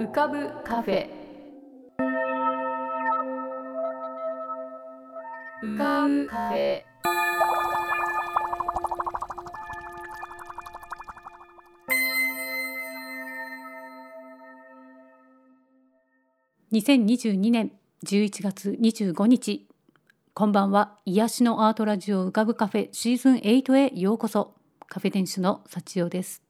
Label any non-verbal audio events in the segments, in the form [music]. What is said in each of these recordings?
浮かぶカフェ。浮かぶカフェ。2022年11月25日。こんばんは。癒しのアートラジオ浮かぶカフェシーズン8へようこそ。カフェ店主の幸代です。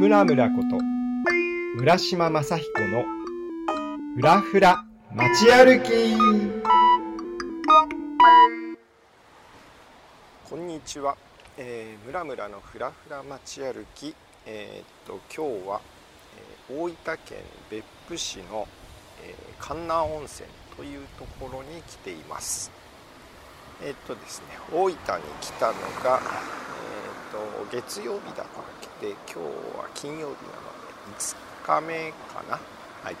村村こと浦島正彦のふらふら街歩き。こんにちは、えー、村村のふらふら街歩き。えー、っと今日は、えー、大分県別府市の、えー、関南温泉というところに来ています。えー、っとですね大分に来たのが、えー、っと月曜日だから来て今日は金曜日なので5日目かな。はい。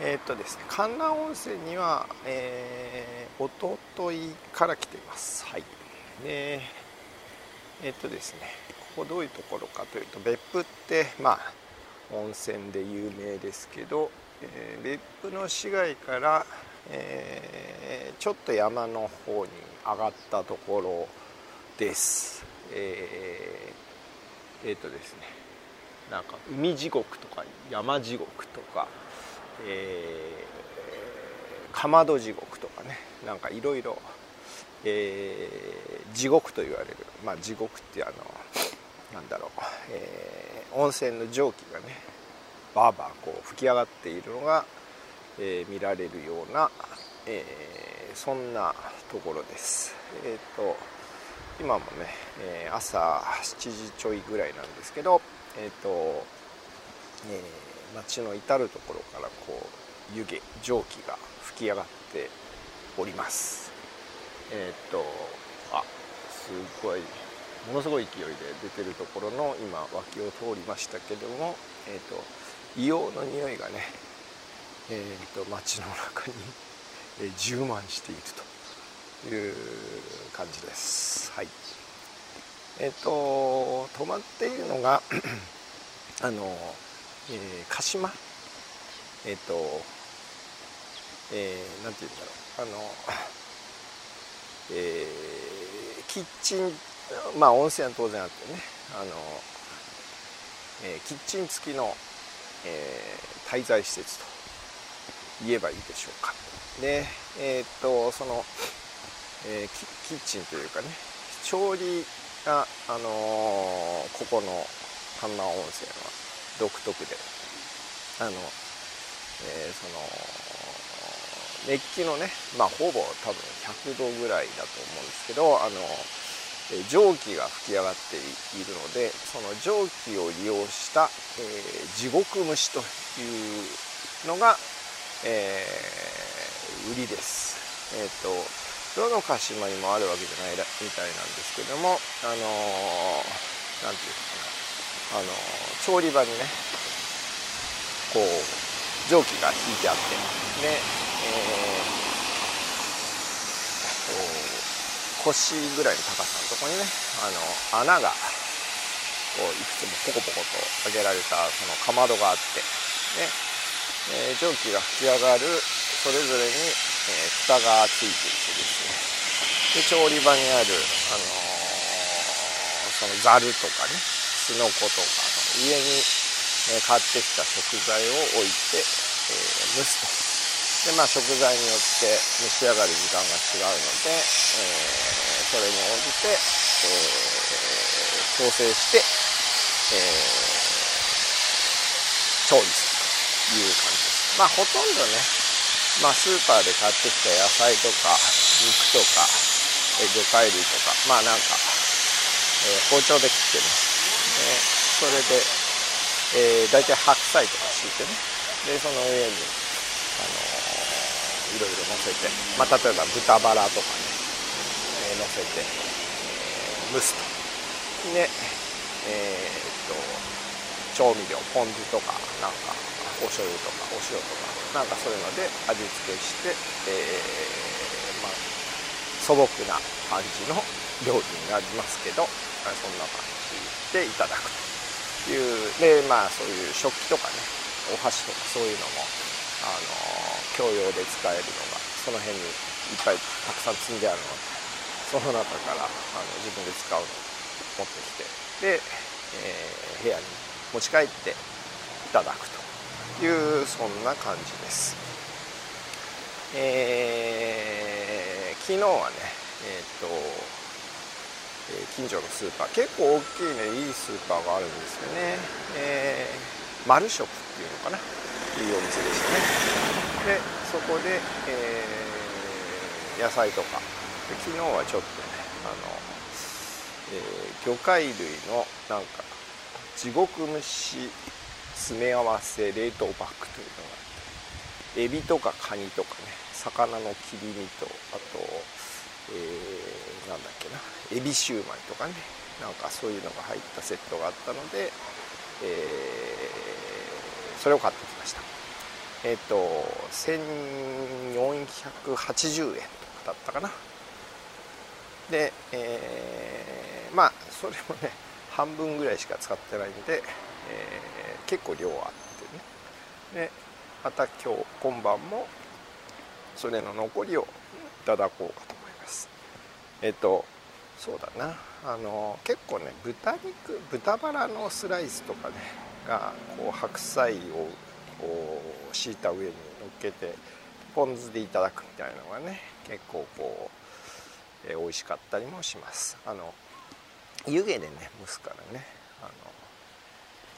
えー、っとですね関南温泉には、えー、おとといから来ています。はい。でえっとですねここどういうところかというと別府ってまあ温泉で有名ですけど、えー、別府の市街から、えー、ちょっと山の方に上がったところです。えー、えー、とですねなんか海地獄とか山地獄とか、えー、かまど地獄とかねなんかいろいろ地獄と言われる、まあ、地獄ってあのなんだろう、えー、温泉の蒸気がねバーバーこう吹き上がっているのが、えー、見られるような、えー、そんなところです。えっ、と今もね、え朝7時ちょいぐらいなんですけど、えっ、と、え街の至る所からこう湯気蒸気が吹き上がっております。えっ、とあすごいものすごい勢いで出てるところの今脇を通りましたけども、えーと、硫黄の匂いがね、えーと、街の中に、え、充満しているという感じです。はい。えっ、ー、と止まっているのが [clears throat] あの、えー、鹿島？えっ、ー、とえー、なんて言うんだろう。あの、えー、キッチンまあ温泉は当然あってね。あの、えー、キッチン付きの、えー、滞在施設と言えばいいでしょうか。でえー、っとその、えー、キッチンというかね調理が、あのー、ここの半南温泉は独特であの、えー、その熱気のねまあほぼ多分100度ぐらいだと思うんですけどあの蒸気が吹き上がっているのでその蒸気を利用した、えー、地獄蒸しというのが、えー、売りです。えっ、ー、とどの鹿島にもあるわけじゃないみたいなんですけどもあの何、ー、て言うのかなあの調理場にねこう蒸気が引いてあってで、えー、腰ぐらいの高さのとこにねあの穴がこういくつもポコポコと開けられたそのかまどがあってで、えー、蒸気が吹き上がるそれぞれに、えー、蓋がついていてですね。で調理場にある、あのー、そのざるとかねすのことかの上に、え買ってきた食材を置いて、え蒸すと。でまあ食材によって蒸し上がる時間が違うので、え、それに応じて、え、調整して、え、調理するという感じです。まあほとんどね、まあ、スーパーで買ってきた野菜とか肉とか、魚介類とかまあなんか、包丁で切ってね、えそれで、えー、大体白菜とか敷いてね。でその上に、あのー、いろいろ乗せて、まあ、例えば豚バラとかね、えー、乗せて、えー、蒸すと。でえー、っと調味料ポン酢とかなんかお醤油とかお塩とか。なんかそういうので味付けして、えー、まあ、素朴な感じの料理になりますけどそんな感じでいただくという。でまあそういう食器とかねお箸とかそういうのもあの共用で使えるのがその辺にいっぱいたくさん積んであるのでその中からあの自分で使うのを持ってきてで、えー、部屋に持ち帰っていただくと。いうそんな感じです。えー、昨日はねえっ、とえ近所のスーパー結構大きいねいいスーパーがあるんですよね、えー、マルショップっていうのかなっていお店でしたね。でそこで、えー、野菜とか。で昨日はちょっとねあの、えー、魚介類のなんか地獄蒸し詰め合わせ冷凍バッグというのがあってエビとかカニとかね魚の切り身とあとえー、なんだっけなエビシューマイとかねなんかそういうのが入ったセットがあったので、えー、それを買ってきました。えっ、ー、と1480円とかだったかな。で、えー、まあそれもね半分ぐらいしか使ってないんで、えー、結構量あってね。でまた今日今晩もそれの残りをいただこうかと思います。えっとそうだな。あの結構ね豚肉豚バラのスライスとかねがこう白菜をこう敷いた上に乗っけてポン酢でいただくみたいなのがね結構こう、えー、美味しかったりもします。あの湯気でね蒸すからね。あの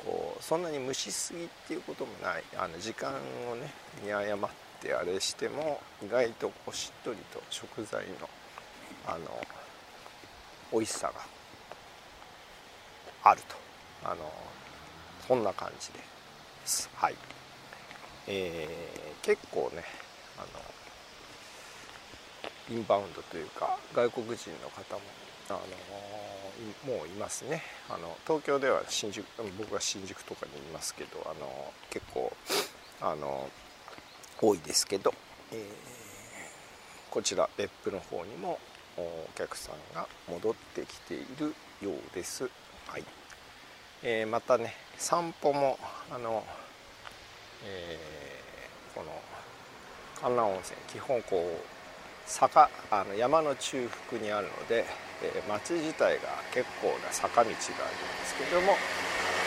こうそんなに蒸しすぎっていうこともない。あの時間をね見誤ってあれしても意外とこうしっとりと食材のあの美味しさがあると。あのそんな感じです。はい。えー、結構ねあのインバウンドというか外国人の方もあのもういますねあの東京では新宿僕は新宿とかにいますけどあの結構あの多いですけど、えー、こちら別府の方にもお客さんが戻ってきているようです。はいえー、またね散歩もあの、えー、この観覧温泉基本こう坂あの山の中腹にあるので、えー、町自体が結構な坂道があるんですけれども、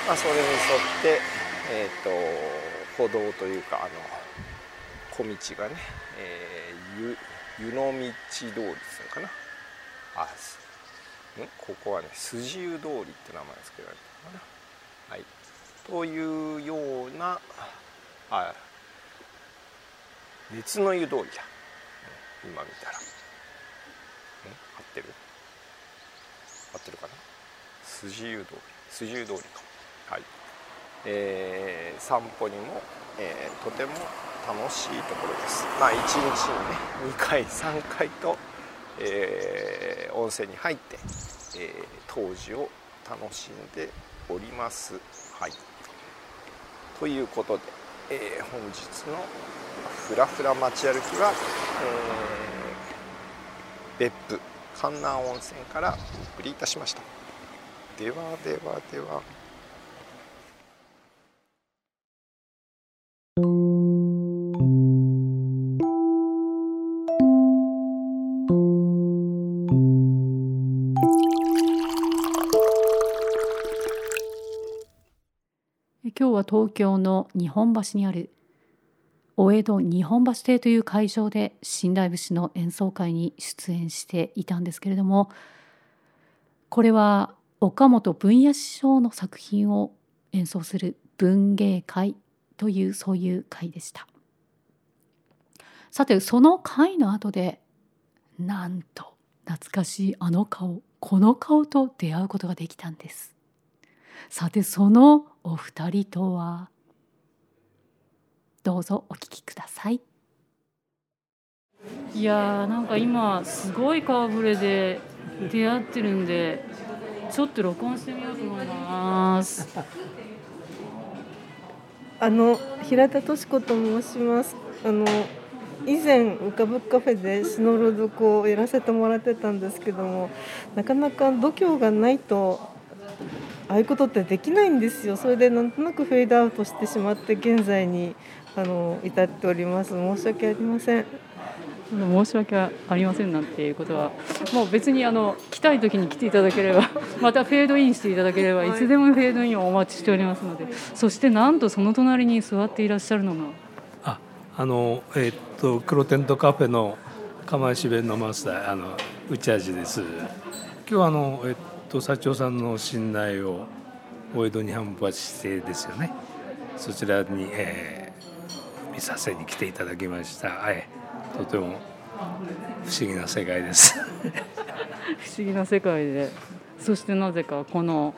まあ、それに沿って、えーと、歩道というかあの小道がね、えー、湯の道通りっていうのかな？あん？ここはね筋湯通りって名前付けられてるのかなはい。というようなあ熱の湯通りだ、今見たら、合ってる？合ってるかな？筋湯通り筋湯通りか。はい。えー、散歩にも、えー、とても楽しいところです。まあ1日にね2回3回と、えー、温泉に入って、えー、当時を楽しんでおります。はい。ということで、えー、本日のふらふら街歩きは、えー、別府。観南温泉からお送りいたしました。ではではでは。今日は東京の日本橋にある江戸日本橋亭という会場で新大節の演奏会に出演していたんですけれどもこれは岡本文也師匠の作品を演奏する文芸会というそういう会でした。さてその会の後でなんと懐かしいあの顔この顔と出会うことができたんです。さてそのお二人とは？どうぞお聞きくださいいやーなんか今すごい顔ぶれで出会ってるんでちょっと録音してみようと思いますあの平田敏子と申します。あの以前浮かぶカフェでシノロドコをやらせてもらってたんですけども、なかなか度胸がないとああいうことってできないんですよ。それでなんとなくフェードアウトしてしまって現在にあの至っております。申し訳ありません。申し訳ありませんなんていうことはもう別にあの来たい時に来ていただければ [laughs] またフェードインしていただければいつでもフェードインをお待ちしておりますのでそしてなんとその隣に座っていらっしゃるのが？ああのえーっと黒テントカフェの釜石弁のマスターあの内味です今日はあのえーっと社長さんの信頼をお江戸に反発してですよねそちらに、えー見させに来ていただきました、はい、とても不思議な世界です。[laughs] 不思議な世界で。そしてなぜかこの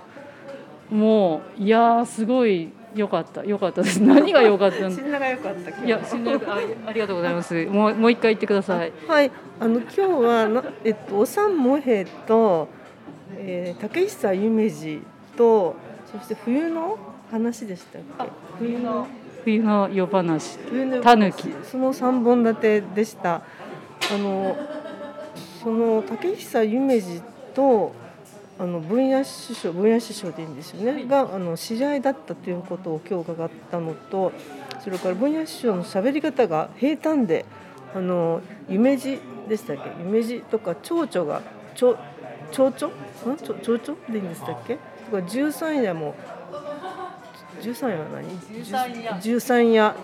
もういやーすごい良かった。良かったです。何が良かったん死んだが良かったいや信頼あありがとうございます。もうもう一回言ってください。はい、あの今日はなえっとおさんもへと、えー、竹久夢二とそして冬の話でしたっけ？冬の冬の夜話冬のタヌキ。その三本立てでした。あのその竹久夢二とあの分野師匠分野師匠でいいんですよね、があの知り合いだったということを今日伺ったのとそれから分野師匠の喋り方が平坦であの夢二でしたっけ？夢二とか蝶々が蝶蝶々？蝶々？でいいんでしたっけ？とか十三夜も十三夜は何？十三夜。十三夜。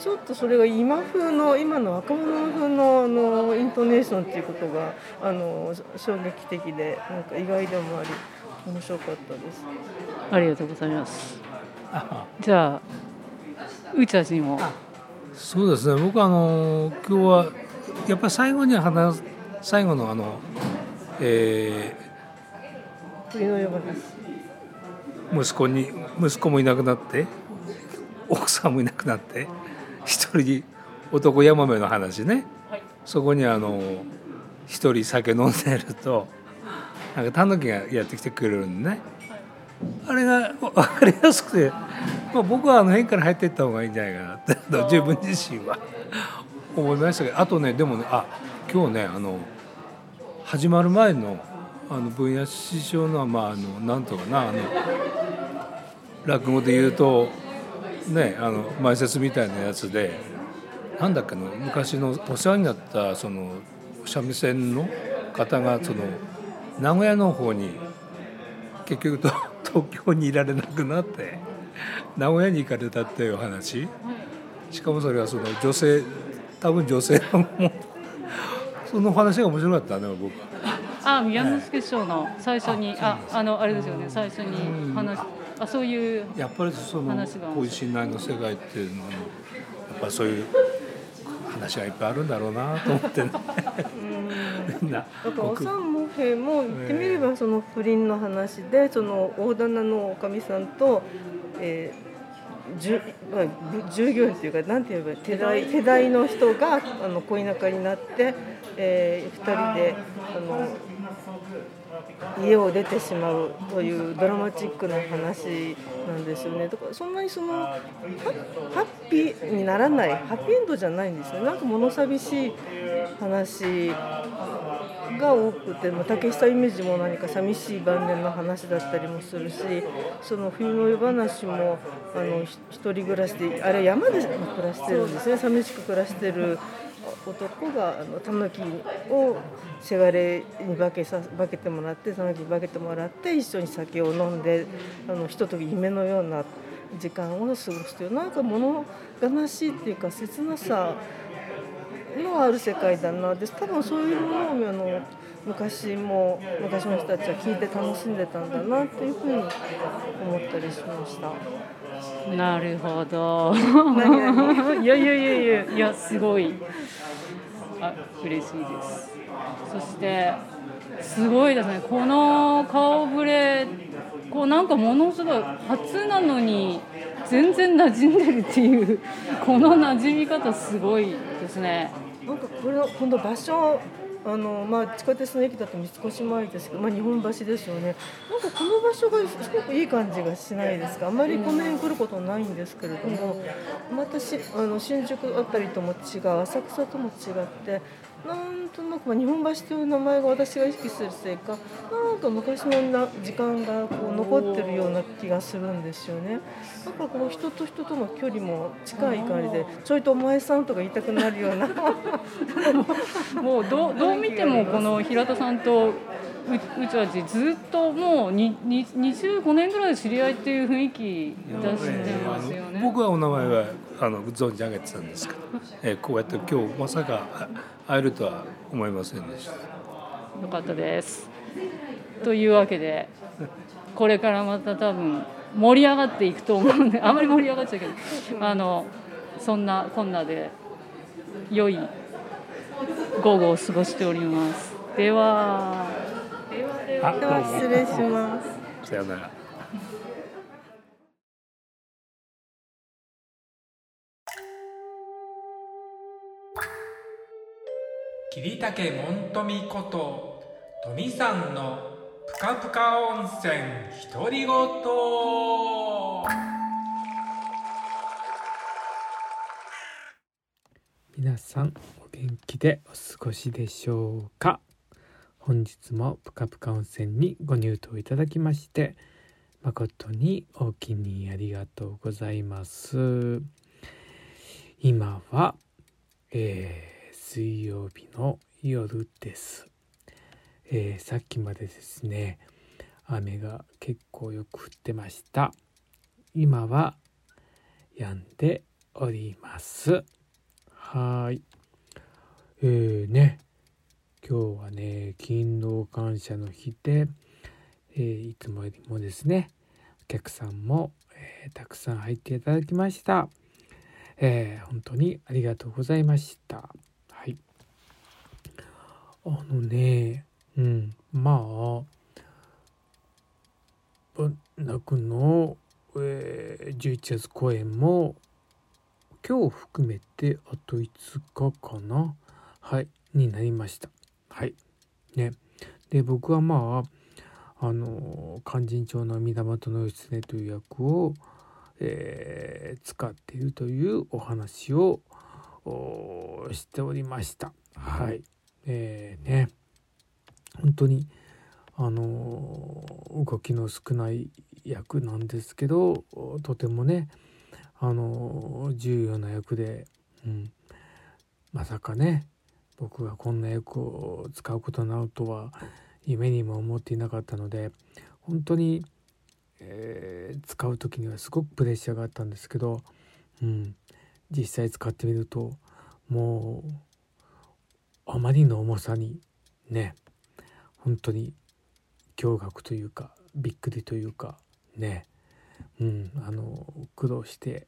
ちょっとそれが今風の今の若者風のあのイントネーションっていうことがあの衝撃的でなんか意外でもあり面白かったです。ありがとうございます。じゃあうちたちにも。そうですね。僕はあの今日はやっぱり最後に話す最後のあの、え冬の夜話。ー息子に息子もいなくなって奥さんもいなくなって一人男ヤマメの話ね、そこにあの一人酒飲んでるとなんかタヌキがやってきてくれるんでねあれが分かりやすくて、まあ、僕はあの辺から入っていった方がいいんじゃないかなって自分自身は。思いましたけどあとねでもねあ今日ねあの始まる前のあの分野師匠のまああのなんとかなあの落語で言うとねあの前説みたいなやつでなんだっけの昔のお世話になったその三味線の方がその名古屋の方に結局と [laughs] 東京にいられなくなって名古屋に行かれたっていう話しかもそれはその女性多分女性のもその話が面白かったね僕。あ宮之助師匠の最初にああのあれですよね最初に話あそういうやっぱりそのこういう信頼の世界っていうのはやっぱそういう話がいっぱいあるんだろうなと思ってね。みん。[laughs] なだからおさんもへも言ってみればその不倫の話でその大棚のおかみさんと、え。ーじゅまあぶ従業員というかなんて言えば手代手代。の人があの恋仲になって、えー、2人であの家を出てしまうというドラマチックな話なんですよね。だからそんなにそのハッピーにならないハッピーエンドじゃないんですよなんか物寂しい話が多くて、ま、竹下イメージも何か寂しい晩年の話だったりもするしその冬の夜話もあの一人暮らしであれ山で暮らしてるんですね。寂しく暮らしてる男があのタヌキをせがれに化けさ化けてもらってタヌキに化けてもらって一緒に酒を飲んであのひととき夢のような時間を過ごすというなんか物悲しいっていうか切なさのある世界だなで多分そういうものをあの昔も昔の人たちは聞いて楽しんでたんだなっていうふうに思ったりしました。なるほど。何いやいやいやいやいやすごい。あ嬉しいです。そしてすごいですね。この顔ぶれこうなんかものすごい初なのに全然馴染んでるっていうこの馴染み方すごいですね。なんかこれ今度場所あのまあ、地下鉄の駅だと三越前ですけど、まあ、日本橋ですよね。なんかこの場所がすごくいい感じがしないですか？あんまりこの辺来ることないんですけれどもまたしあの新宿あたりとも違う浅草とも違ってなんとなく、まあ、日本橋という名前が私が意識するせいかなんか昔のな時間がこう残ってるような気がするんですよね。だからこの人と人との距離も近い感じでちょいとお前さんとか言いたくなるような。[laughs] もうどどう見てもこの平田さんとうちはちずっともうにに25年ぐらい知り合いっていう雰囲気出してますよね。僕はお名前はあの存じ上げてたんですけど、えこうやって今日まさか会えるとは思いませんでした。よかったです。というわけでこれからまた多分盛り上がっていくと思うんであまり盛り上がっちゃうけどあのそんなこんなで良い午後を過ごしております。では。あどうも失礼しますさよなら桐竹門富こと富さんのぷかぷか温泉独り言。皆さんお元気でお過ごしでしょうか？本日もぷかぷか温泉にご入湯いただきまして誠にお気にありがとうございます。今は、えー、水曜日の夜です、えー、さっきまでですね雨が結構よく降ってました。今は止んでおります。はい。えーね今日はね勤労感謝の日で、えー、いつもよりもですねお客さんも、えー、たくさん入っていただきました、えー、本当にありがとうございました。あのねうんまあ泣くの、えー、11月公演も今日含めてあと5日かなはいになりました。はいね。で僕はまああの勧進帳の源義経という役を、えー、使っているというお話をしておりました。はい。えー、ね。本当にあの動きの少ない役なんですけどとてもねあの重要な役で、うん、まさかね僕がこんな役を使うことになるとは夢にも思っていなかったので本当に、えー、使う時にはすごくプレッシャーがあったんですけど、うん、実際使ってみるともうあまりの重さにね本当に驚愕というかびっくりというかね、うん、あの苦労して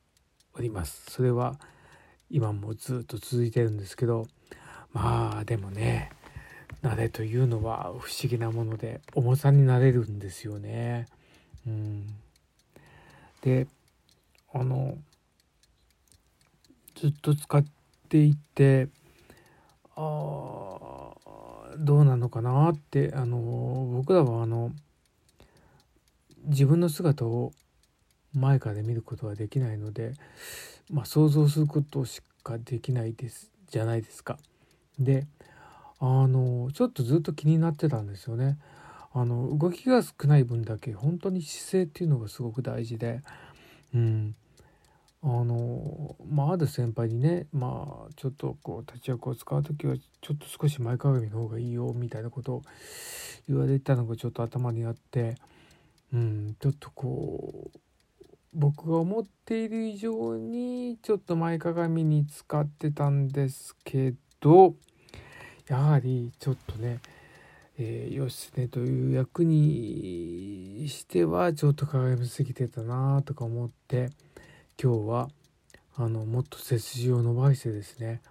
おります。それは今もずっと続いてるんですけどまあでもね慣れというのは不思議なもので重さになれるんですよね。うん、であのずっと使っていてどうなのかなってあの僕らはあの自分の姿を前から見ることはできないので、まあ、想像することしかできないですじゃないですか。であのちょっとずっと気になってたんですよね。あの動きが少ない分だけ本当に姿勢っていうのがすごく大事で、うん、あのまあある先輩にねまあちょっとこう立役を使う時はちょっと少し前かがみの方がいいよみたいなことを言われたのがちょっと頭にあって、うん、ちょっとこう僕が思っている以上にちょっと前かがみに使ってたんですけどやはりちょっとね、えー、義経という役にしてはちょっと鏡みすぎてたなとか思って今日はあのもっと背筋を伸ばしてですね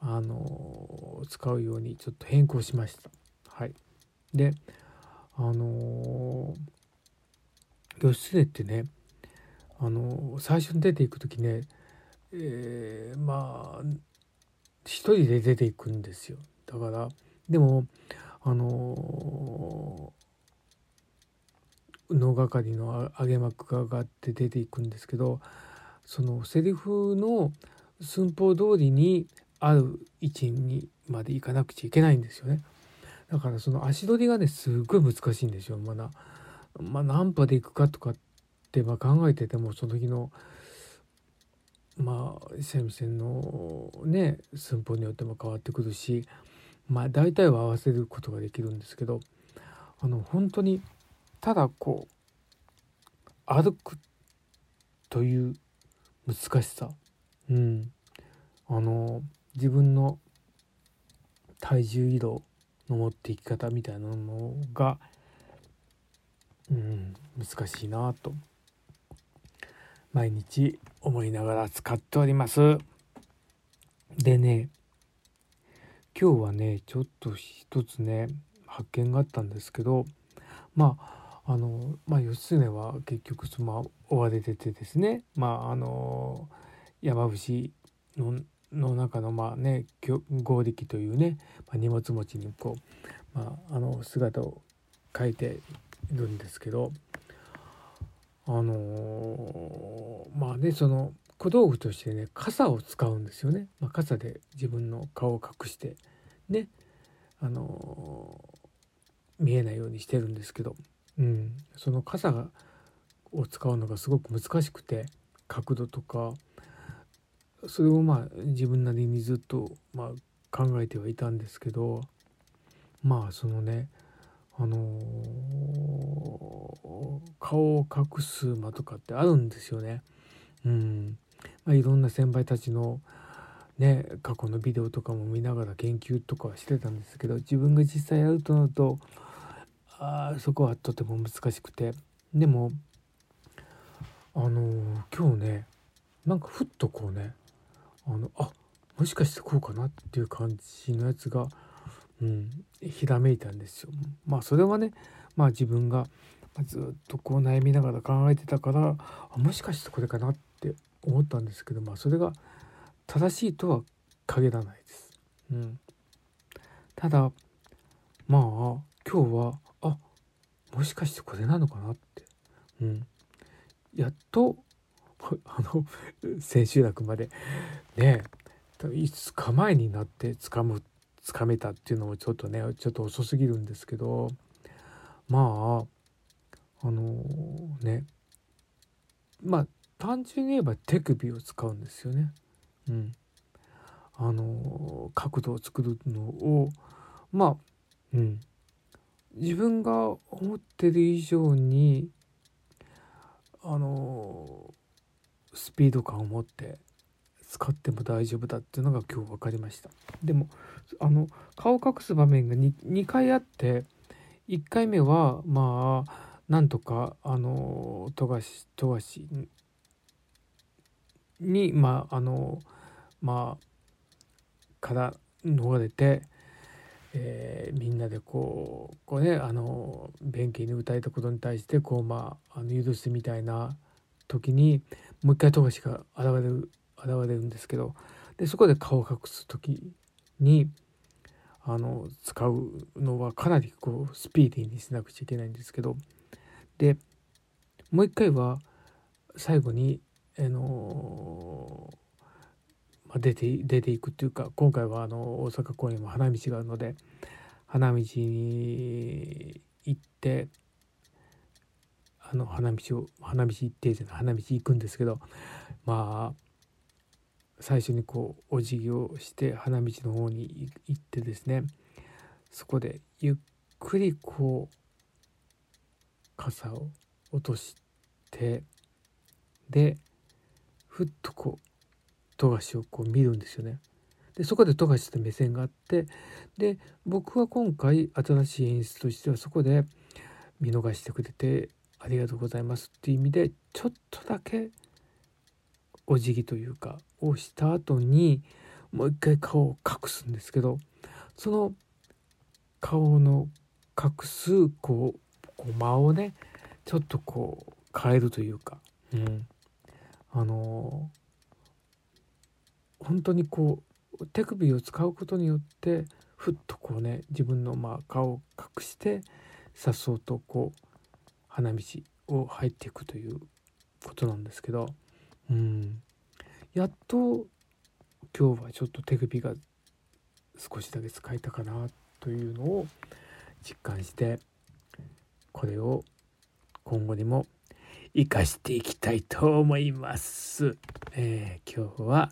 あの使うようにちょっと変更しました。はい、であの義経ってねあの最初に出ていく時ね、えー、まあ一人で出ていくんですよだからでもあの能係の上げ幕が上がって出ていくんですけどそのセリフの寸法通りにある位置にまで行かなくちゃいけないんですよね。だからその足取りがねすっごい難しいんですよ。まだ、まあ、何波で行くかとかってまあ考えててもその日のまあ三味線のね寸法によっても変わってくるしまあ大体は合わせることができるんですけどあの本当にただこう歩くという難しさ、うん、あの自分の体重移動の持っていき方みたいなのが、うん、難しいなと毎日思いながら使っております。でね今日はねちょっと一つね発見があったんですけどまああのまあ義経は結局その追われててですね。まああの山伏のの中のまあね合力というね、まあ、荷物持ちにこう、まあ、あの姿を変えているんですけどあのまあねその小道具としてね傘を使うんですよね、まあ、傘で自分の顔を隠してねあの見えないようにしてるんですけど、うん、その傘を使うのがすごく難しくて角度とかそれをまあ自分なりにずっとまあ考えてはいたんですけどまあそのねあのー、顔を隠す間とかってあるんですよね。うんまあ、いろんな先輩たちのね過去のビデオとかも見ながら研究とかはしてたんですけど自分が実際やるとなるとあそこはとても難しくてでもあの、今日ねなんかふっとこうねあのあもしかしてこうかなっていう感じのやつがうん、ひらめいたんですよ。まあそれはね、まあ、自分がずっとこう悩みながら考えてたからあもしかしてこれかなって思ったんですけど、まあ、それが正しいとは限らないです。うん、ただまあ今日はあもしかしてこれなのかなって、うん、やっと [laughs] あの千秋楽まで。ねいつか前になって掴むつかめたっていうのもちょっとねちょっと遅すぎるんですけど。まああのー、ね。まあ単純に言えば手首を使うんですよね。うん、あのー、角度を作るのをまあ、うん、自分が思ってる以上にあの、スピード感を持って使っても大丈夫だっていうのが今日分かりました。でもあの顔を隠す場面が 2, 2回あって1回目はまあなんとかあの富樫富樫にまああのまあから逃れて、えー、みんなでこうこうねあの弁慶に歌えたことに対してこうまああの許すみたいな時にもう一回富樫が現れる現れるんですけどでそこで顔を隠す時にあの使うのはかなりこうスピーディーにしなくちゃいけないんですけどでもう一回は最後に、あのまあ、出て出ていくっていうか今回はあの大阪公演も花道があるので花道に行ってあの花道を花道行ってじゃない花道行くんですけどまあ最初にこうお辞儀をして花道の方に行ってですねそこでゆっくりこう傘を落としてでふっとこう富樫をこう見るんですよね。でそこで富樫と目線があってで僕は今回新しい演出としてはそこで見逃してくれてありがとうございますっていう意味でちょっとだけお辞儀というかをした後にもう一回顔を隠すんですけどその顔の隠すこうこう間をねちょっとこう変えるというか、うん、あの本当にこう手首を使うことによってふっとこうね自分のまあ顔を隠してさっそうとこう花道を入っていくということなんですけど、うん、やっと今日はちょっと手首が少しだけ使えたかなというのを実感してこれを今後にも生かしていきたいと思います。えー、今日は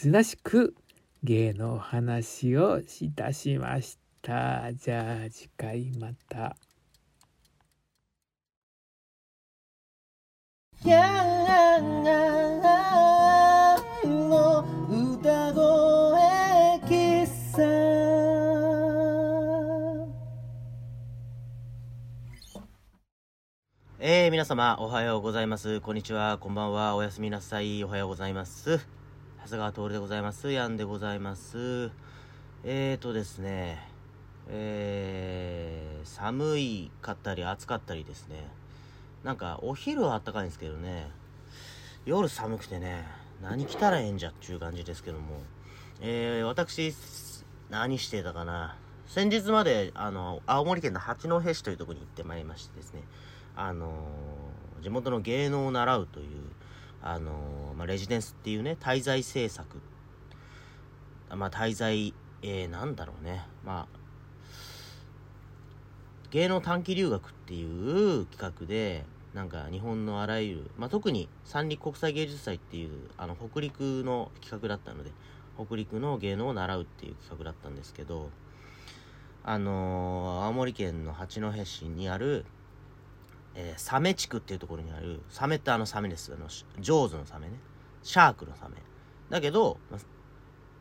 珍しく芸の話をいたしました。じゃあ次回また。やの歌声喫茶。えー、皆様おはようございます。こんにちは。こんばんは。おやすみなさい。おはようございます長谷川徹でございます。やんでございます。えーとですねえー、寒いかったり暑かったりですね。なんかお昼はあったかいんですけどね。夜寒くてね何着たらええんじゃっちゅう感じですけども。えー、私何してたかな。先日まであの青森県の八戸市というとこに行ってまいりましてですね。あのー、地元の芸能を習うというあのー、まあ、レジデンスっていうね滞在政策。まあ滞在えー、なんだろうね。まあ芸能短期留学っていう企画で、なんか日本のあらゆる、まあ、特に三陸国際芸術祭っていう、あの、北陸の企画だったので、北陸の芸能を習うっていう企画だったんですけど、あのー、青森県の八戸市にある、えー、サメ地区っていうところにある、サメってあのサメです。あの、ジョーズのサメね。シャークのサメ。だけど、ま、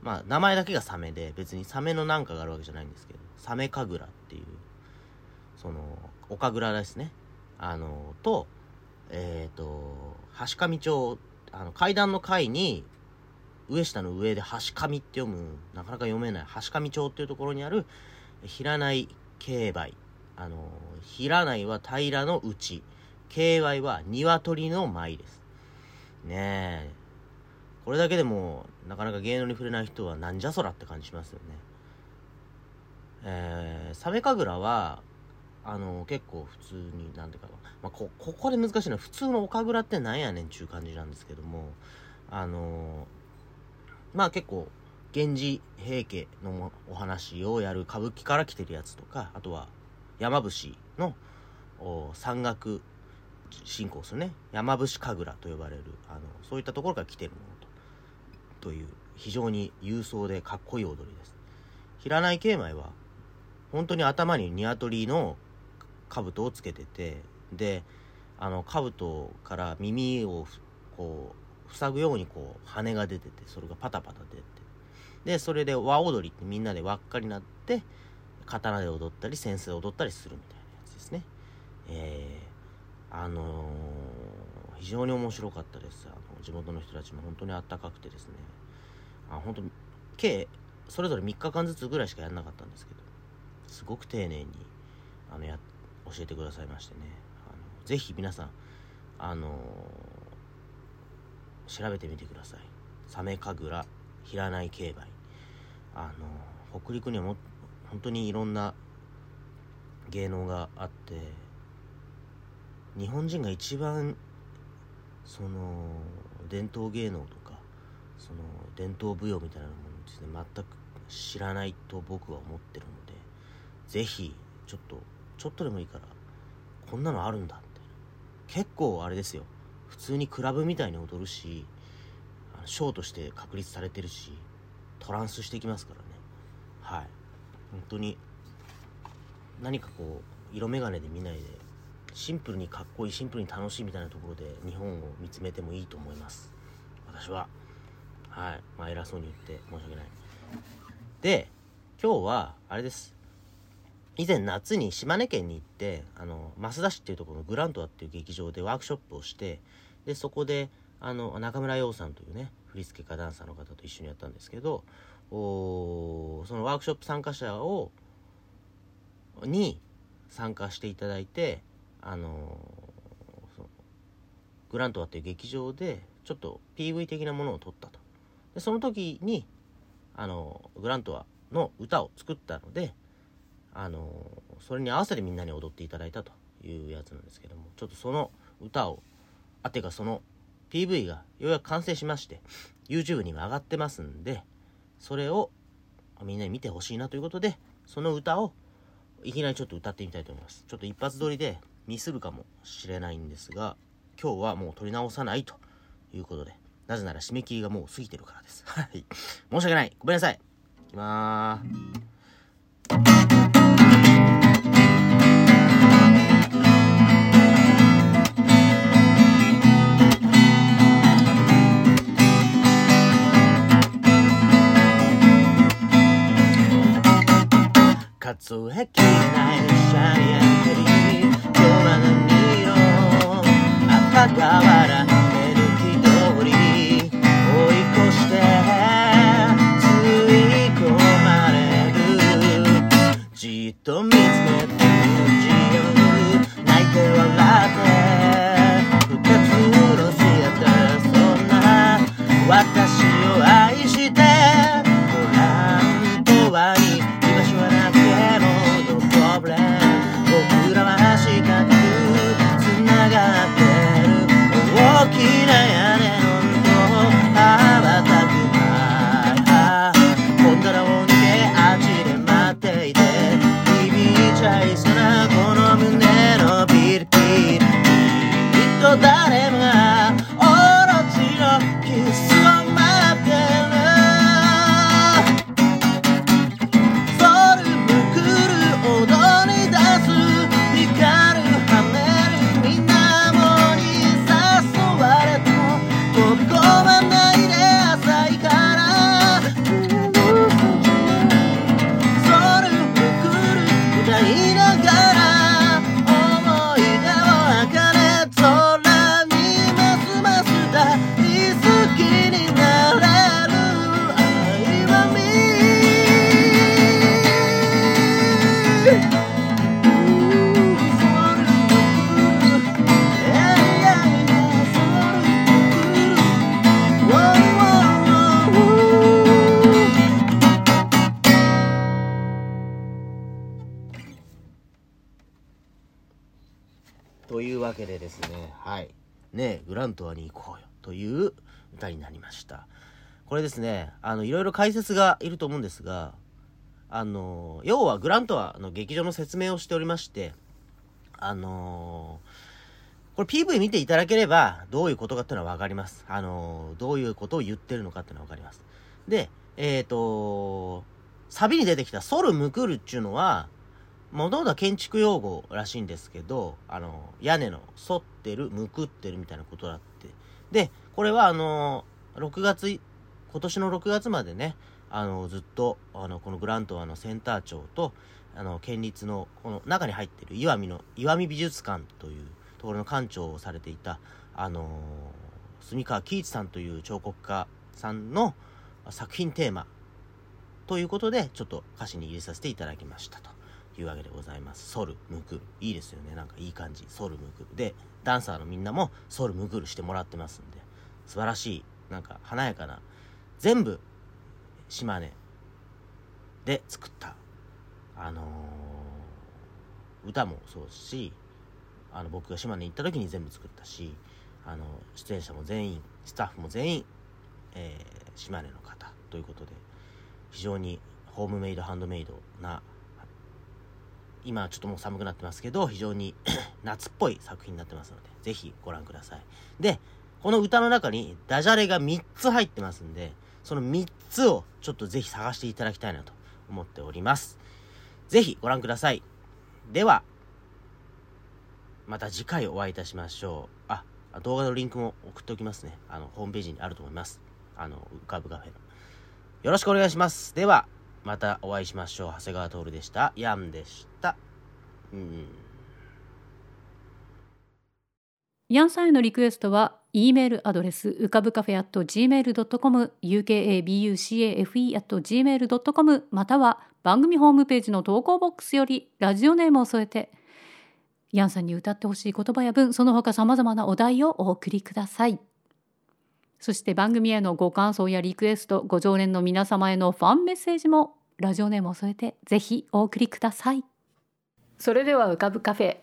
まあ、名前だけがサメで、別にサメのなんかがあるわけじゃないんですけど、サメ神楽っていう、その、岡倉ですね。あの、と、えっ、ー、と、橋上町、あの、階段の階に、上下の上で橋上って読む、なかなか読めない橋上町っていうところにある、平内競売。あの、平内は平の内。競売は鶏の舞です。ねえ。これだけでも、なかなか芸能に触れない人はなんじゃそらって感じしますよね。えー、サメ神楽は、あの結構普通になんていうか、まあ、こここで難しいのは普通の岡倉ってなんやねんちゅう感じなんですけどもあのまあ結構源氏平家のお話をやる歌舞伎から来てるやつとかあとは山伏の山岳信仰すね。山伏神楽と呼ばれるあのそういったところから来てるものと。という非常に勇壮でかっこいい踊りです。平内慶舞は本当に頭に鶏の兜をつけててであの兜から耳をこう塞ぐようにこう羽が出ててそれがパタパタ出て。でそれで和踊りってみんなで輪っかになって刀で踊ったり扇子で踊ったりするみたいなやつですね。えー、あのー、非常に面白かったです。あの地元の人たちも本当にあったかくてですね。あ本当計それぞれ3日間ずつぐらいしかやんなかったんですけどすごく丁寧にあのや教えてくださいましてね。あのぜひ皆さんあのー、調べてみてください。サメ神楽平内競売。あの北陸にはも本当にいろんな芸能があって日本人が一番その伝統芸能とかその伝統舞踊みたいなものにですね全く知らないと僕は思ってるので是非ちょっとちょっとでもいいからこんなのあるんだみたいな結構あれですよ。普通にクラブみたいに踊るしショーとして確立されてるしトランスしてきますからね。はい。本当に何かこう色眼鏡で見ないでシンプルにかっこいいシンプルに楽しいみたいなところで日本を見つめてもいいと思います。私は。はい。まあ偉そうに言って申し訳ない。で今日はあれです。以前夏に島根県に行ってあの増田市っていうところのグラントアっていう劇場でワークショップをしてでそこであの中村洋さんというね振付家ダンサーの方と一緒にやったんですけどそのワークショップ参加者をに参加していただいてあのグラントワっていう劇場でちょっと PV 的なものを撮ったと。でその時にあのグラントワの歌を作ったのであのそれに合わせてみんなに踊っていただいたというやつなんですけどもちょっとその歌をあてかその PV がようやく完成しまして YouTube にも上がってますんでそれをみんなに見てほしいなということでその歌をいきなりちょっと歌ってみたいと思います。ちょっと一発撮りでミスるかもしれないんですが今日はもう撮り直さないということでなぜなら締め切りがもう過ぎてるからです。はい。申し訳ない。ごめんなさい。いきまーす。数えきれないシャリアンテリー今日は何色赤瓦歌になりました。これですね、あの、いろいろ解説がいると思うんですが、あの、要はグラントワの劇場の説明をしておりまして、あのこれ PV 見ていただければ、どういうことかっていうのはわかります。あのどういうことを言ってるのかっていうのはわかります。で、えっ、とサビに出てきたソルムクルっていうのは、もともとは建築用語らしいんですけど、あの、屋根の反ってる、むくってるみたいなことだって。で、これはあの、6月、今年の6月までね、あの、ずっと、あの、このグラントワのセンター長と、あの、県立の、この中に入ってる岩見の、岩見美術館というところの館長をされていた、あの、住川喜一さんという彫刻家さんの作品テーマということで、ちょっと歌詞に入れさせていただきましたと。いうわけでございます。ソル、ムク。いいですよね。なんかいい感じ。ソル、ムク。で、ダンサーのみんなもソウル、ムクルしてもらってますんで、素晴らしい、なんか華やかな、全部、島根で作った、あのー歌もそうですし、あの、僕が島根行った時に全部作ったし、あの、出演者も全員、スタッフも全員、えー島根の方ということで、非常にホームメイド、ハンドメイドな今ちょっともう寒くなってますけど非常に [coughs] 夏っぽい作品になってますのでぜひご覧ください。でこの歌の中にダジャレが3つ入ってますんでその3つをちょっとぜひ探していただきたいなと思っております。ぜひご覧ください。ではまた次回お会いいたしましょう。あ動画のリンクも送っておきますね。あのホームページにあると思います。あの浮かぶカフェの。よろしくお願いします。ではまたお会いしましょう。長谷川徹でした。ヤンでした。うん。ヤンさんへのリクエストは E メールアドレスうかぶカフェ at gmail.com ukabucafe at gmail.com または番組ホームページの投稿ボックスよりラジオネームを添えてヤンさんに歌ってほしい言葉や文その他さまざまなお題をお送りください。そして番組へのご感想やリクエストご常連の皆様へのファンメッセージもラジオネームを添えてぜひお送りください。それでは浮かぶカフェ。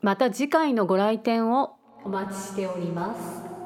また次回のご来店をお待ちしております。